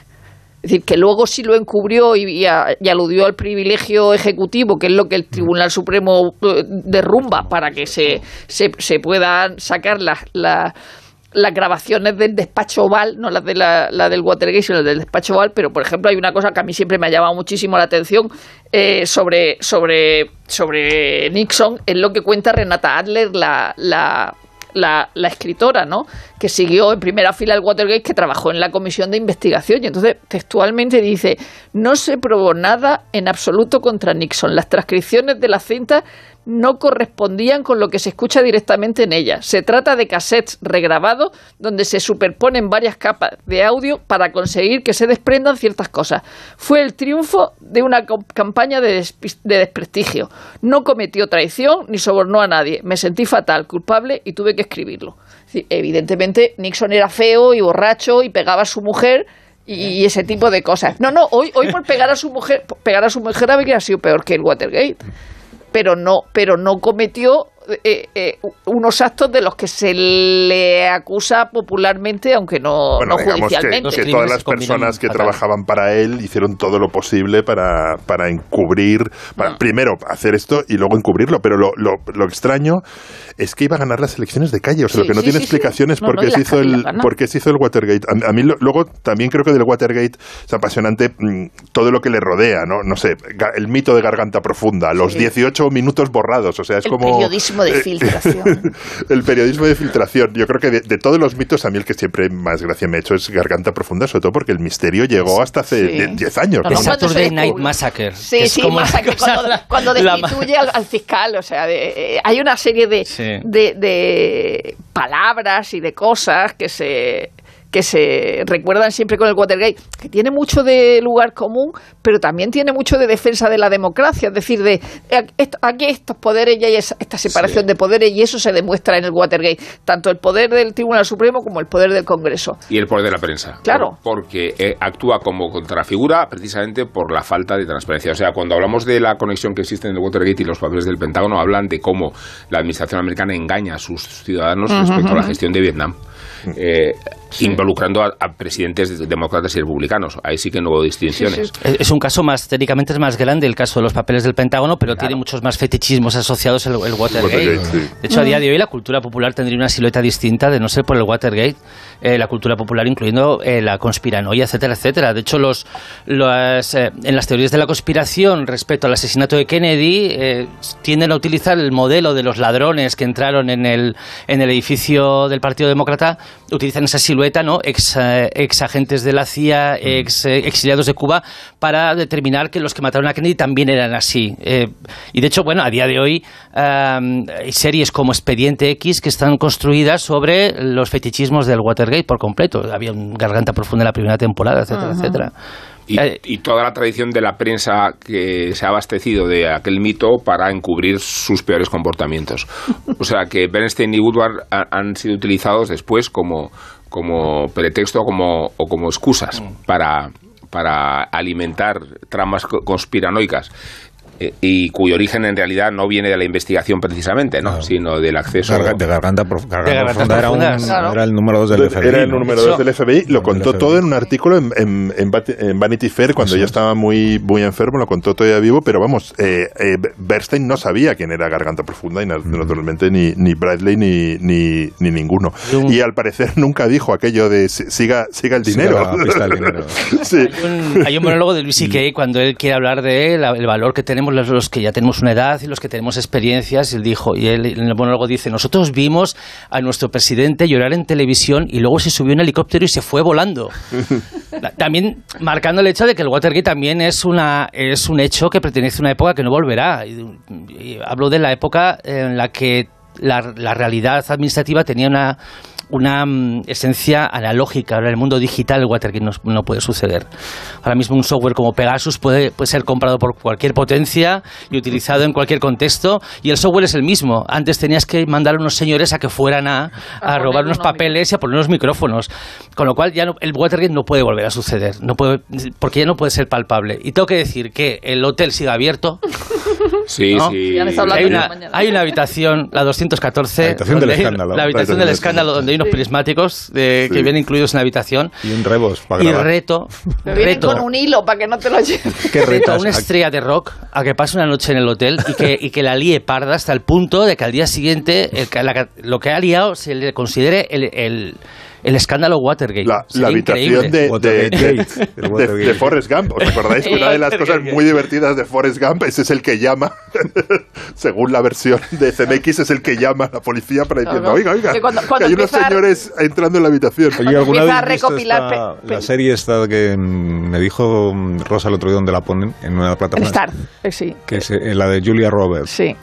Speaker 2: Es decir, que luego sí lo encubrió y, a- y aludió al privilegio ejecutivo, que es lo que el Tribunal Supremo eh, derrumba para que se, se, puedan sacar las, las, las grabaciones del despacho Oval, no las de la, la del Watergate, sino las del despacho Oval, pero por ejemplo hay una cosa que a mí siempre me ha llamado muchísimo la atención eh, sobre, sobre, sobre Nixon, es lo que cuenta Renata Adler, la, la, la, la escritora, ¿no? Que siguió en primera fila el Watergate, que trabajó en la comisión de investigación. Y entonces, textualmente dice: No se probó nada en absoluto contra Nixon. Las transcripciones de las cintas no correspondían con lo que se escucha directamente en ellas. Se trata de cassettes regrabados donde se superponen varias capas de audio para conseguir que se desprendan ciertas cosas. Fue el triunfo de una campaña de, de desprestigio. No cometió traición ni sobornó a nadie. Me sentí fatal, culpable y tuve que escribirlo. Evidentemente, Nixon era feo y borracho y pegaba a su mujer y ese tipo de cosas. No, no, hoy, hoy por pegar a su mujer, pegar a su mujer habría sido peor que el Watergate pero no, pero no cometió eh, eh, unos actos de los que se le acusa popularmente, aunque no,
Speaker 4: Bueno,
Speaker 2: no
Speaker 4: que,
Speaker 2: judicialmente.
Speaker 4: que todas las personas que trabajaban para él hicieron todo lo posible para, para encubrir, para primero hacer esto y luego encubrirlo. Pero lo, lo, lo extraño es que iba a ganar las elecciones de calle. O sea,
Speaker 2: Sí,
Speaker 4: lo que no
Speaker 2: sí,
Speaker 4: tiene
Speaker 2: sí,
Speaker 4: explicación
Speaker 2: sí.
Speaker 4: es
Speaker 2: No,
Speaker 4: por
Speaker 2: no,
Speaker 4: qué se hizo el, por qué se hizo el Watergate. A, a mí lo- luego también creo que del Watergate es apasionante mm, todo lo que le rodea, ¿no? No sé, el mito de garganta profunda, los
Speaker 2: Sí.
Speaker 4: 18 minutos borrados. O sea, es
Speaker 2: El
Speaker 4: como
Speaker 2: periodismo de
Speaker 4: eh,
Speaker 2: filtración. <laughs>
Speaker 4: el periodismo de filtración. Yo creo que de, de todos los mitos, a mí el que siempre más gracia me ha hecho es Garganta Profunda, sobre todo porque el misterio llegó hasta hace
Speaker 2: Sí.
Speaker 4: de- 10 años.
Speaker 2: No, se
Speaker 3: Saturday. Night Massacre.
Speaker 2: Sí,
Speaker 3: es
Speaker 2: sí,
Speaker 3: como
Speaker 2: cuando, cuando
Speaker 3: la-
Speaker 2: destituye al, al fiscal, o sea, de- eh, hay una serie de,
Speaker 3: Sí.
Speaker 2: de, de palabras y de cosas que se que se recuerdan siempre con el Watergate, que tiene mucho de lugar común, pero también tiene mucho de defensa de la democracia, es decir, de eh, esto- aquí estos poderes y hay esa- esta separación de poderes y eso se demuestra en el Watergate, tanto el poder del Tribunal Supremo como el poder del Congreso.
Speaker 5: Y el poder de la prensa.
Speaker 2: Claro.
Speaker 5: Por- porque eh, actúa como contrafigura precisamente por la falta de transparencia. O sea, cuando hablamos de la conexión que existe en el Watergate y los papeles del Pentágono, hablan de cómo la administración americana engaña a sus ciudadanos respecto a la gestión de Vietnam. eh, involucrando a, a presidentes demócratas y republicanos. Ahí sí que no hubo distinciones.
Speaker 3: Es es un caso más, técnicamente es más grande el caso de los papeles del Pentágono, pero tiene muchos más fetichismos asociados el, el Watergate.
Speaker 4: Watergate, sí.
Speaker 3: De hecho, a día de hoy la cultura popular tendría una silueta distinta de no ser por el Watergate. Eh, la cultura popular incluyendo eh, la conspiranoia, etcétera, etcétera. De hecho, los, los, eh, en las teorías de la conspiración respecto al asesinato de Kennedy eh, tienden a utilizar el modelo de los ladrones que entraron en el, en el edificio del Partido Demócrata, utilizan esa silueta, ¿no? Ex, eh, ex agentes de la CIA, ex eh, exiliados de Cuba, para determinar que los que mataron a Kennedy también eran así. Eh, y de hecho, bueno, a día de hoy um, hay series como Expediente X que están construidas sobre los fetichismos del Watergate por completo. Había un garganta profunda en la primera temporada, etcétera,
Speaker 5: Ajá.
Speaker 3: etcétera.
Speaker 5: Y, y toda la tradición de la prensa que se ha abastecido de aquel mito para encubrir sus peores comportamientos. O sea que Bernstein y Woodward ha- han sido utilizados después como, como pretexto como, o como excusas para, para alimentar tramas co- conspiranoicas. Y cuyo origen en realidad no viene de la investigación precisamente, ¿no? sino del acceso
Speaker 1: Garga- de garganta, prof- garganta
Speaker 3: garganta
Speaker 1: profunda era, un-
Speaker 3: claro.
Speaker 1: era el número 2 del FBI.
Speaker 4: Era el número 2 del FBI, lo contó todo en un artículo en, en- en Vanity Fair cuando ya estaba muy, muy enfermo, lo contó todavía vivo, pero vamos, eh, eh, Bernstein no sabía quién era Garganta Profunda y na- naturalmente ni, ni Bradley ni, ni, ni ninguno. Y al parecer <laughs> nunca dijo aquello de "Si- siga, siga el
Speaker 1: Siga
Speaker 4: dinero.
Speaker 1: del <laughs> dinero.
Speaker 4: Sí.
Speaker 3: Hay un, hay un monólogo de Luis C.K. <laughs> cuando él quiere hablar de la- el valor que tenemos los, los que ya tenemos una edad y los que tenemos experiencias. Y él dijo, y él en el monólogo dice: Nosotros vimos a nuestro presidente llorar en televisión y luego se subió en helicóptero y se fue volando. <laughs> La- También marcando el hecho de que el Watergate también es, una, es un hecho que pertenece a una época que no volverá. Y, y hablo de la época en la que la, la realidad administrativa tenía una, una mm, esencia analógica. Ahora en el mundo digital el Watergate no, no puede suceder. Ahora mismo un software como Pegasus puede, puede ser comprado por cualquier potencia y utilizado en cualquier contexto y el software es el mismo. Antes tenías que mandar a unos señores a que fueran a, a robar unos papeles y a poner unos micrófonos. Con lo cual ya no- el Watergate no puede volver a suceder, no puede, porque ya no puede ser palpable. Y tengo que decir que el hotel sigue abierto. <laughs>
Speaker 5: Sí,
Speaker 3: ¿no?
Speaker 5: sí.
Speaker 2: Ya
Speaker 3: Hay una, hay una habitación, la 214.
Speaker 1: La habitación del
Speaker 3: hay-
Speaker 1: escándalo.
Speaker 3: La habitación del escándalo, donde hay
Speaker 2: Sí.
Speaker 3: prismáticos eh, que
Speaker 1: Sí.
Speaker 3: vienen incluidos en la habitación.
Speaker 1: Y un rebos para
Speaker 3: Y <laughs> reto,
Speaker 2: con un hilo para que no te lo lleves. <laughs>
Speaker 1: ¿Qué
Speaker 3: reto a una estrella de rock a que pase una noche en el hotel y que, y que la líe parda hasta el punto de que al día siguiente el que- la- lo que ha liado se le considere el, el- El escándalo Watergate.
Speaker 4: La, habitación de, de, de,
Speaker 1: Watergate, el
Speaker 4: de-
Speaker 1: Watergate.
Speaker 4: de Forrest Gump. ¿Os acordáis que una de las cosas muy divertidas de Forrest Gump ese es el que llama, <laughs> según la versión de CMX, es el que llama a la policía para diciendo,
Speaker 2: Claro.
Speaker 4: oiga, oiga,
Speaker 2: Que cuando- cuando
Speaker 4: que hay unos
Speaker 2: a-
Speaker 4: señores entrando en la habitación.
Speaker 1: Oye, ¿alguna
Speaker 2: empieza a recopilar
Speaker 1: esta-
Speaker 2: pe- pe-
Speaker 1: la serie esta que me dijo mm, Rosa el otro día donde la ponen en una
Speaker 2: En
Speaker 1: plataforma?
Speaker 2: Star, eh, sí,
Speaker 1: Que es eh, la de Julia Roberts.
Speaker 2: sí.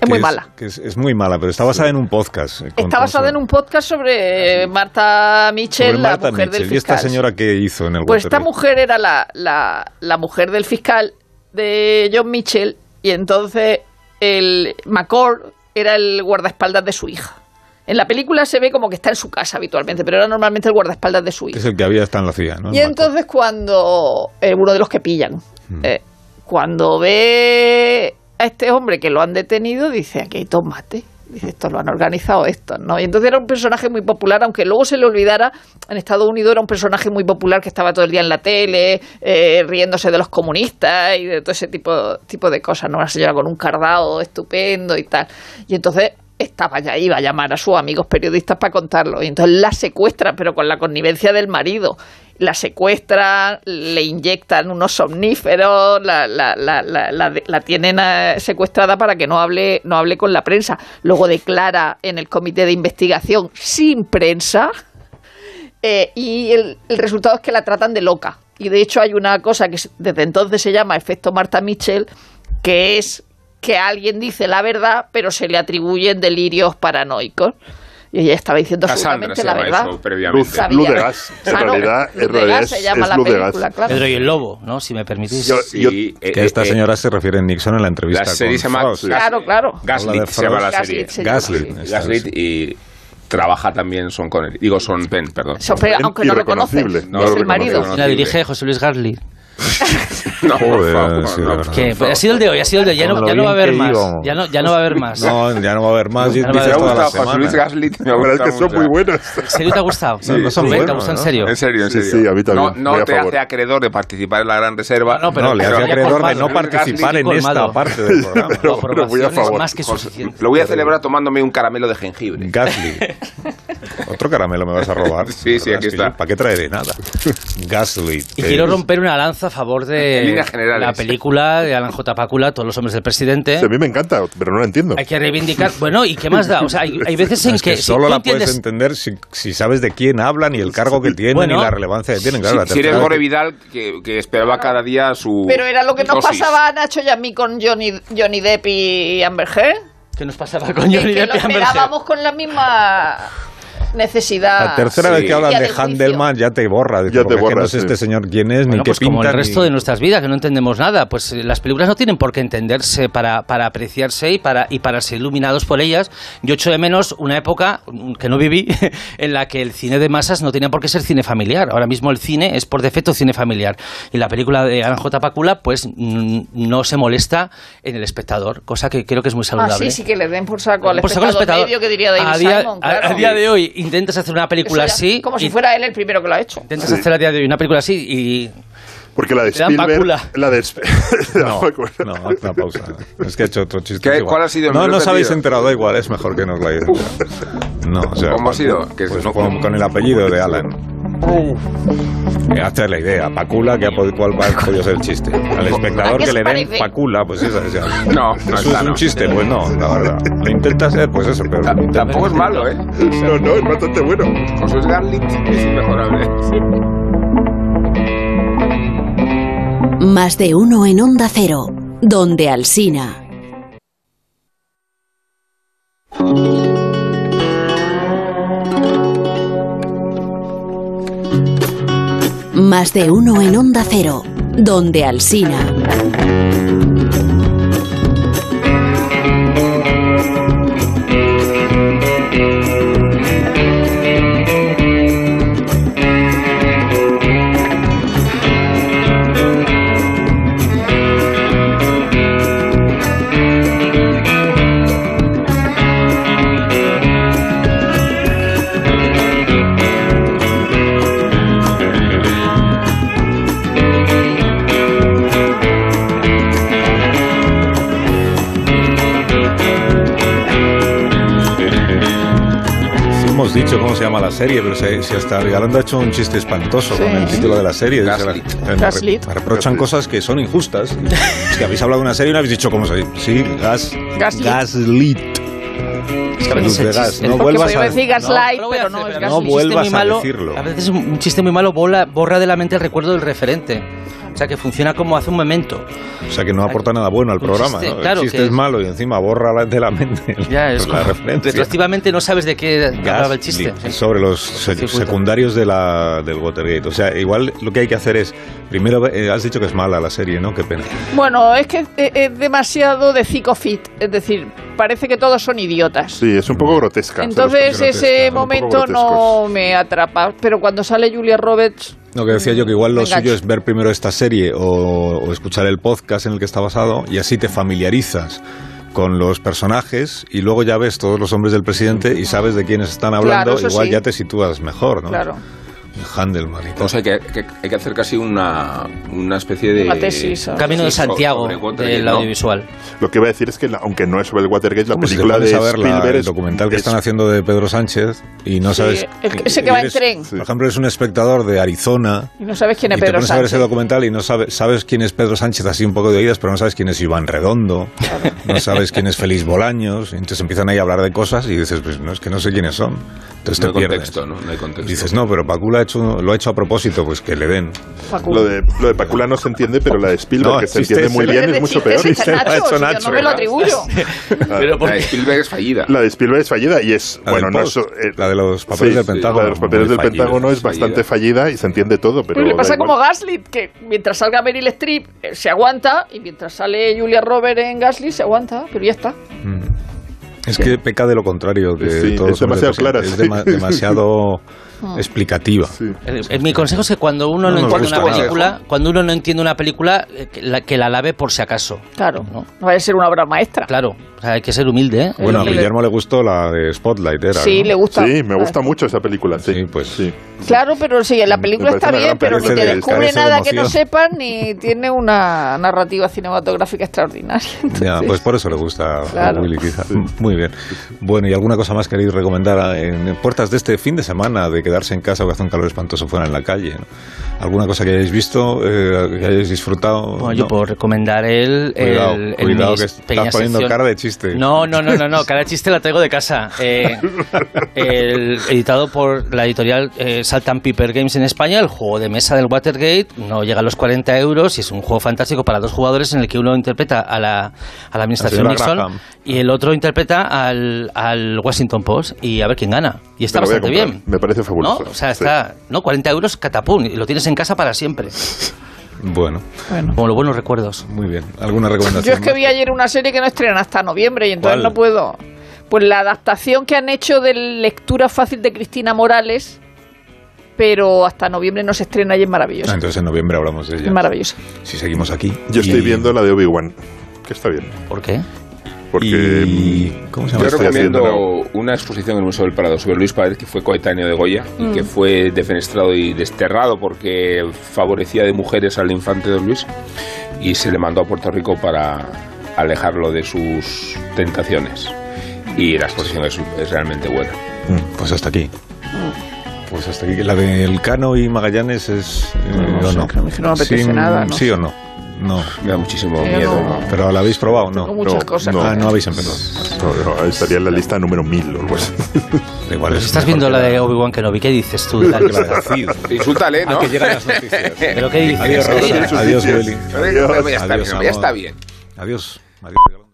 Speaker 2: Es muy mala.
Speaker 1: que es, es muy mala, pero está basada en un podcast. eh, con-
Speaker 2: Está basada en un podcast sobre Marta Mitchell,
Speaker 1: sobre
Speaker 2: la mujer
Speaker 1: Mitchell.
Speaker 2: del
Speaker 1: ¿Y esta
Speaker 2: fiscal.
Speaker 1: señora qué hizo en el
Speaker 2: Pues esta mujer era la, la, la mujer del fiscal de John Mitchell y entonces el McCord era el guardaespaldas de su hija. En la película se ve como que está en su casa habitualmente, pero era normalmente el guardaespaldas de su hija.
Speaker 1: es el que había estado en la CIA, ¿no?
Speaker 2: Y entonces cuando eh, uno de los que pillan,
Speaker 1: Hmm.
Speaker 2: eh, cuando ve a este hombre que lo han detenido, dice, aquí hay tomate. Dice, esto lo han organizado estos, ¿no? Y entonces era un personaje muy popular, aunque luego se le olvidara, en Estados Unidos era un personaje muy popular que estaba todo el día en la tele, eh, riéndose de los comunistas y de todo ese tipo, tipo de cosas, ¿no? Una señora con un cardado estupendo y tal. Y entonces estaba ya, iba a llamar a sus amigos periodistas para contarlo. Y entonces la secuestran, pero con la connivencia del marido. La secuestran, le inyectan unos somníferos, la, la, la, la, tienen eh, secuestrada para que no hable, no hable con la prensa. Luego declara en el comité de investigación sin prensa. Eh, y el, el resultado es que la tratan de loca. Y de hecho hay una cosa que desde entonces se llama efecto Marta Mitchell, que es que alguien dice la verdad, pero se le atribuyen delirios paranoicos. Y ella estaba diciendo
Speaker 5: Cassandra
Speaker 2: absolutamente
Speaker 5: se
Speaker 2: la
Speaker 5: llama
Speaker 2: verdad.
Speaker 5: eso previamente.
Speaker 4: Luz,
Speaker 2: Sabía.
Speaker 4: luz de gas. En
Speaker 2: Ah, no,
Speaker 4: realidad,
Speaker 2: Luz
Speaker 4: en realidad es,
Speaker 2: se llama
Speaker 4: es
Speaker 2: la
Speaker 4: luz de
Speaker 2: película,
Speaker 4: gas.
Speaker 2: claro.
Speaker 3: Pedro y el Lobo, ¿no? Si me permitís.
Speaker 4: Yo- yo-
Speaker 5: Sí, eh,
Speaker 1: Que esta
Speaker 5: eh,
Speaker 1: señora se refiere a Nixon en la entrevista
Speaker 5: La serie
Speaker 1: con
Speaker 5: se llama
Speaker 1: Frost.
Speaker 2: Claro, claro.
Speaker 5: Gaslit, se llama la serie.
Speaker 2: Gaslit
Speaker 1: Gaslit. esta
Speaker 5: Gaslit y trabaja también Son Connery. Digo, Son Penn, perdón.
Speaker 2: So- pero aunque no lo.
Speaker 5: No
Speaker 2: es el marido.
Speaker 5: reconoce,
Speaker 3: La dirige José Luis Garli. <laughs>
Speaker 5: No,
Speaker 1: Joder,
Speaker 5: favor,
Speaker 1: sí,
Speaker 5: no.
Speaker 3: Que
Speaker 5: favor.
Speaker 3: ha sido el de hoy, ha sido el de hoy. Ya no,
Speaker 1: lo
Speaker 3: ya no va a haber más.
Speaker 1: íbamos.
Speaker 3: Ya no, ya no va a haber más.
Speaker 1: No, ya no va a haber más.
Speaker 3: Ya no va a
Speaker 5: Me
Speaker 1: dices
Speaker 5: ha gustado Luis. Gaslit.
Speaker 4: La verdad es que son muy buenas.
Speaker 3: ¿En serio te ha gustado?
Speaker 1: No, no son
Speaker 3: ¿Te
Speaker 1: buenos,
Speaker 3: gusta en serio?
Speaker 5: En serio, en
Speaker 4: Sí,
Speaker 5: serio.
Speaker 4: sí, a mí también.
Speaker 5: No, no te
Speaker 4: favor.
Speaker 5: hace acreedor de participar en la gran reserva.
Speaker 3: No, pero-
Speaker 1: no, le hace acreedor de no participar en esta parte del <laughs> programa.
Speaker 4: Pero- muy a favor.
Speaker 3: más que
Speaker 5: José,
Speaker 3: suficiente.
Speaker 5: lo voy a celebrar tomándome un caramelo de jengibre.
Speaker 1: Gasly. <laughs> Otro caramelo me vas a robar.
Speaker 5: Sí, sí, aquí está.
Speaker 1: ¿Para qué traeré nada? <laughs> Gasly.
Speaker 3: Y quiero romper una lanza a favor de
Speaker 5: líneas generales.
Speaker 3: la <laughs> película de Alan J. Pácula, Todos los hombres del presidente.
Speaker 4: Sí, a mí me encanta, pero no la entiendo.
Speaker 3: Hay que reivindicar. Bueno, ¿y qué más da? O sea, hay, hay <laughs> veces en
Speaker 1: Es
Speaker 3: que.
Speaker 1: que
Speaker 3: si
Speaker 1: solo
Speaker 3: tú
Speaker 1: la
Speaker 3: entiendes-
Speaker 1: puedes entender si, si sabes de quién hablan y el cargo que tienen
Speaker 3: Bueno.
Speaker 1: y la relevancia que tienen. Claro, la
Speaker 5: si, si eres Gore Vidal, que, que esperaba cada día su.
Speaker 2: Pero era lo que nos
Speaker 5: dosis.
Speaker 2: pasaba a Nacho y a mí con Johnny, Johnny Depp y Amber Heard.
Speaker 3: ¿Qué nos pasaba con Johnny Depp y Amber Heard?
Speaker 2: esperábamos con la misma necesidad.
Speaker 1: La tercera
Speaker 5: Sí.
Speaker 1: vez que hablan
Speaker 2: Ya
Speaker 1: de. Handelman ya te borra.
Speaker 4: Ya te
Speaker 1: es que
Speaker 4: borra,
Speaker 1: no sé
Speaker 4: sí.
Speaker 1: este señor quién es, ni
Speaker 3: Bueno,
Speaker 1: qué
Speaker 3: pues
Speaker 1: pinta.
Speaker 3: como el resto
Speaker 1: ni-
Speaker 3: de nuestras vidas, que no entendemos nada, pues eh, las películas no tienen por qué entenderse para, para apreciarse y para, y para ser iluminados por ellas. Yo echo de menos una época mm, que no viví <laughs> en la que el cine de masas no tenía por qué ser cine familiar. Ahora mismo el cine es por defecto cine familiar. Y la película de Alan J. Pakula pues mm, no se molesta en el espectador, cosa que creo que es muy
Speaker 2: Ah,
Speaker 3: saludable.
Speaker 2: sí, sí, que le den por saco al
Speaker 3: Por saco al
Speaker 2: espectador, medio que diría David
Speaker 3: a, día,
Speaker 2: Simon.
Speaker 3: a- a
Speaker 2: claro.
Speaker 3: día de hoy intentas hacer una película
Speaker 2: ya,
Speaker 3: así.
Speaker 2: Como si fuera él el primero que lo ha hecho.
Speaker 3: Intentas hacer a día de hoy una película así y
Speaker 4: Porque la de Spielberg. La de <laughs>
Speaker 1: No, no, una pausa. Es que he hecho otro chiste.
Speaker 5: ¿Qué-
Speaker 1: igual.
Speaker 5: cuál ha sido el
Speaker 1: No, no os habéis enterado, da igual, es mejor que nos lo hayáis enterado. <laughs> No, o sea,
Speaker 5: ¿Cómo ha sido? Que
Speaker 1: pues
Speaker 5: no-
Speaker 1: con, con el apellido de Alan. Eh, hazte la idea, Pacula, que ha pod- ¿cuál va- ha podido ser el chiste? Al espectador
Speaker 2: ¿A qué
Speaker 1: que le den? Pacula, pues esa es ya.
Speaker 5: No, no
Speaker 1: ¿Eso
Speaker 5: está,
Speaker 1: es un
Speaker 5: no.
Speaker 1: chiste? Pues no, la verdad. Lo intenta ser, pues eso, pero...
Speaker 5: Ta- Tampoco es malo, ¿eh?
Speaker 4: No, no, es bastante bueno.
Speaker 5: José Garlic es inmejorable.
Speaker 7: Más de uno en Onda Cero, donde Alsina. Más de uno en Onda Cero, donde Alsina.
Speaker 1: Serie, pero si, si hasta Galando ha hecho un chiste espantoso
Speaker 2: Sí.
Speaker 1: con el título de la serie. Dice, me, me reprochan cosas que son injustas. Es que habéis hablado de una serie y no habéis dicho cómo se dice. Sí, gas,
Speaker 2: Gaslit.
Speaker 1: gaslit.
Speaker 3: Es que a veces
Speaker 1: Luz de
Speaker 3: el
Speaker 1: gas.
Speaker 3: chiste-
Speaker 1: No vuelvas a
Speaker 2: decir gaslight, pero no es
Speaker 3: pero
Speaker 1: No vuelvas a
Speaker 3: malo,
Speaker 1: decirlo.
Speaker 3: A veces un un chiste muy malo bola- borra de la mente el recuerdo del referente. O sea, que funciona como hace un memento.
Speaker 1: O sea que no aporta nada bueno al
Speaker 3: Un
Speaker 1: programa.
Speaker 3: chiste,
Speaker 1: ¿no?
Speaker 3: claro,
Speaker 1: el chiste
Speaker 3: que
Speaker 1: es
Speaker 3: es-
Speaker 1: malo y encima borra la- de la mente <laughs>
Speaker 3: Ya, es
Speaker 1: la
Speaker 3: como-
Speaker 1: referencia.
Speaker 3: Retroactivamente no sabes de qué hablaba el chiste.
Speaker 1: Sobre los secundarios de la, del Watergate. O sea, igual lo que hay que hacer es, primero, eh, has dicho que es mala la serie, ¿no? Qué pena.
Speaker 2: Bueno, es que es, demasiado de fit, es decir, parece que todos son idiotas.
Speaker 4: Sí, es un poco grotesca. sea, los
Speaker 2: Entonces ese momento no me atrapa, pero cuando sale Julia Roberts,
Speaker 1: Lo que decía yo, que igual lo suyo es ver primero esta serie o, o escuchar el podcast en el que está basado y así te familiarizas con los personajes y luego ya ves todos los hombres del presidente y sabes de quiénes están hablando,
Speaker 2: Claro,
Speaker 1: igual
Speaker 2: sí.
Speaker 1: ya te sitúas mejor, ¿no?
Speaker 2: claro,
Speaker 1: Handelman y tal.
Speaker 5: O sea, que, que- hay que hacer casi una, una especie de...
Speaker 2: Una tesis, ¿no?
Speaker 3: Camino de Santiago del
Speaker 5: ¿no?
Speaker 3: audiovisual.
Speaker 4: Lo que iba a decir es que, la- aunque no es sobre el Watergate, la película de
Speaker 1: ver la-
Speaker 4: Spielberg
Speaker 1: el documental que
Speaker 4: es-
Speaker 1: están haciendo de Pedro Sánchez y no
Speaker 2: Sí,
Speaker 1: sabes...
Speaker 2: el ese que va en
Speaker 1: eres-
Speaker 2: tren.
Speaker 1: Por ejemplo, eres un espectador de Arizona
Speaker 2: y no sabes quién es
Speaker 1: y te
Speaker 2: Pedro
Speaker 1: pones a ver ese
Speaker 2: Sánchez.
Speaker 1: documental y no sabes, sabes quién es Pedro Sánchez así un poco de oídas, pero no sabes quién es Iván Redondo, no sabes quién es Félix Bolaños, y entonces empiezan ahí a hablar de cosas y dices, pues no, es que no sé quiénes son. Entonces
Speaker 5: No hay
Speaker 1: te pierdes.
Speaker 5: contexto, ¿no? No hay contexto.
Speaker 1: Dices, no, pero Pacula hecho, lo ha hecho a propósito, pues que le den.
Speaker 4: Lo de, lo de Pacula no se entiende, pero la de Spielberg,
Speaker 1: No,
Speaker 4: que se entiende muy bien, es
Speaker 2: de
Speaker 4: mucho peor.
Speaker 1: Sí,
Speaker 2: Nacho,
Speaker 1: hecho
Speaker 2: si yo
Speaker 1: Nacho.
Speaker 2: no me lo atribuyo.
Speaker 3: Pero
Speaker 5: La de Spielberg es fallida.
Speaker 4: La de Spielberg es fallida y es.
Speaker 1: La
Speaker 4: bueno, no es. eh,
Speaker 1: la de los papeles
Speaker 4: sí,
Speaker 1: del
Speaker 4: sí,
Speaker 1: Pentágono.
Speaker 4: La de los papeles del
Speaker 1: fallida,
Speaker 4: Pentágono es
Speaker 5: fallida.
Speaker 4: bastante fallida y se entiende todo, pero.
Speaker 2: Pero le pasa como Gaslit, que mientras salga Meryl Streep eh, se aguanta y mientras sale Julia Roberts en Gaslit se aguanta, pero ya está.
Speaker 1: Mm. Es que peca de lo contrario que
Speaker 4: Sí,
Speaker 1: todos
Speaker 4: es demasiado
Speaker 1: de-
Speaker 4: clara,
Speaker 1: Es
Speaker 4: sí.
Speaker 1: dema- demasiado <laughs> explicativa.
Speaker 4: Sí.
Speaker 3: Eh, eh, Mi consejo es que cuando uno
Speaker 1: No
Speaker 3: no, entiende una
Speaker 1: nada.
Speaker 3: película, cuando uno no entiende una película, eh, que la, que la lave por si acaso.
Speaker 2: Claro,
Speaker 3: No.
Speaker 2: no vaya a ser una obra maestra.
Speaker 3: Claro, o sea, hay que ser humilde, ¿eh?
Speaker 1: Bueno, a
Speaker 2: Sí.
Speaker 1: Guillermo le gustó la de Spotlight, era.
Speaker 2: Sí,
Speaker 1: ¿no?
Speaker 2: le gusta.
Speaker 4: Sí, me gusta mucho esa película. Sí,
Speaker 1: Sí, pues.
Speaker 4: sí.
Speaker 2: Claro, pero sí, la película está bien, pero ni te descubre
Speaker 1: carece de
Speaker 2: nada que no sepan, ni tiene una narrativa cinematográfica extraordinaria.
Speaker 1: Ya,
Speaker 2: Entonces,
Speaker 1: pues por eso le gusta
Speaker 2: Claro.
Speaker 1: a Willy, quizá. Muy bien. Bueno, ¿y alguna cosa más queréis recomendar en puertas de este fin de semana de quedarse en casa o que hace un calor espantoso fuera en la calle? ¿no? ¿Alguna cosa que hayáis visto, eh, que hayáis disfrutado?
Speaker 3: Bueno, yo
Speaker 1: No.
Speaker 3: puedo recomendar el.
Speaker 1: Cuidado,
Speaker 3: el, el
Speaker 1: cuidado que estás poniendo
Speaker 3: sección.
Speaker 1: cara de chiste.
Speaker 3: No, no, no, no, no, cara de chiste la traigo de casa. <laughs> Eh, el, editado por la editorial eh, Salt and Pepper Games en España, el juego de mesa del Watergate, no llega a los 40 euros y es un juego fantástico para dos jugadores en el que uno interpreta a la, a la administración Nixon y el otro interpreta al, al Washington Post y a ver quién gana. Y está bastante
Speaker 4: comprar.
Speaker 3: bien.
Speaker 4: Me parece
Speaker 3: ¿No?
Speaker 4: fabuloso.
Speaker 3: O sea,
Speaker 4: Sí.
Speaker 3: está, ¿no? 40 euros catapum y lo tienes en casa para siempre.
Speaker 1: Bueno,
Speaker 3: Como los buenos recuerdos.
Speaker 1: muy bien. ¿Alguna recomendación?
Speaker 2: Yo es que vi ayer una serie que no estrenan hasta noviembre y entonces
Speaker 1: ¿Cuál?
Speaker 2: no puedo. Pues la adaptación que han hecho de lectura fácil de Cristina Morales, pero hasta noviembre no se estrena y es
Speaker 1: Ah,
Speaker 2: maravillosa.
Speaker 1: entonces en noviembre hablamos de ella.
Speaker 2: Es maravillosa.
Speaker 1: Si seguimos aquí.
Speaker 4: Yo estoy viendo la de Obi-Wan, que está bien.
Speaker 3: ¿Por qué?
Speaker 4: Porque.
Speaker 1: Y... ¿Cómo se llama?
Speaker 5: Yo recomiendo una exposición en el Museo del Prado sobre Luis Páez, que fue coetáneo de Goya y que fue defenestrado y desterrado porque favorecía de mujeres al infante Don Luis y se le mandó a Puerto Rico para alejarlo de sus tentaciones. Y la exposición es, es realmente buena.
Speaker 1: Mm, Pues hasta aquí. Pues hasta aquí. La del Cano y Magallanes es... eh,
Speaker 2: No
Speaker 1: ¿o
Speaker 2: sé,
Speaker 1: no?
Speaker 2: no no me apetece
Speaker 1: Sí,
Speaker 2: nada, no
Speaker 1: ¿Sí
Speaker 2: sé.
Speaker 1: o no? No.
Speaker 5: Me da muchísimo
Speaker 2: Yo
Speaker 5: miedo.
Speaker 2: no-
Speaker 1: ¿Pero la habéis probado?
Speaker 2: Tengo
Speaker 1: No.
Speaker 2: muchas
Speaker 4: no,
Speaker 2: cosas.
Speaker 4: no.
Speaker 1: Ah, no habéis empezado.
Speaker 4: No, no, estaría en la lista número 1000 o algo así. <laughs>
Speaker 1: Igual es
Speaker 3: Si estás viendo la de Obi-Wan Kenobi, ¿qué dices tú? <laughs>
Speaker 5: Insúltale, ¿no?
Speaker 1: Ah, que llegan las noticias. <laughs>
Speaker 3: ¿Pero qué dices?
Speaker 1: Adiós,
Speaker 3: ¿Qué
Speaker 1: Rosa. Adiós, Willy.
Speaker 5: Pero ya está
Speaker 1: Adiós,
Speaker 5: ya está bien.
Speaker 1: Adiós. Adiós.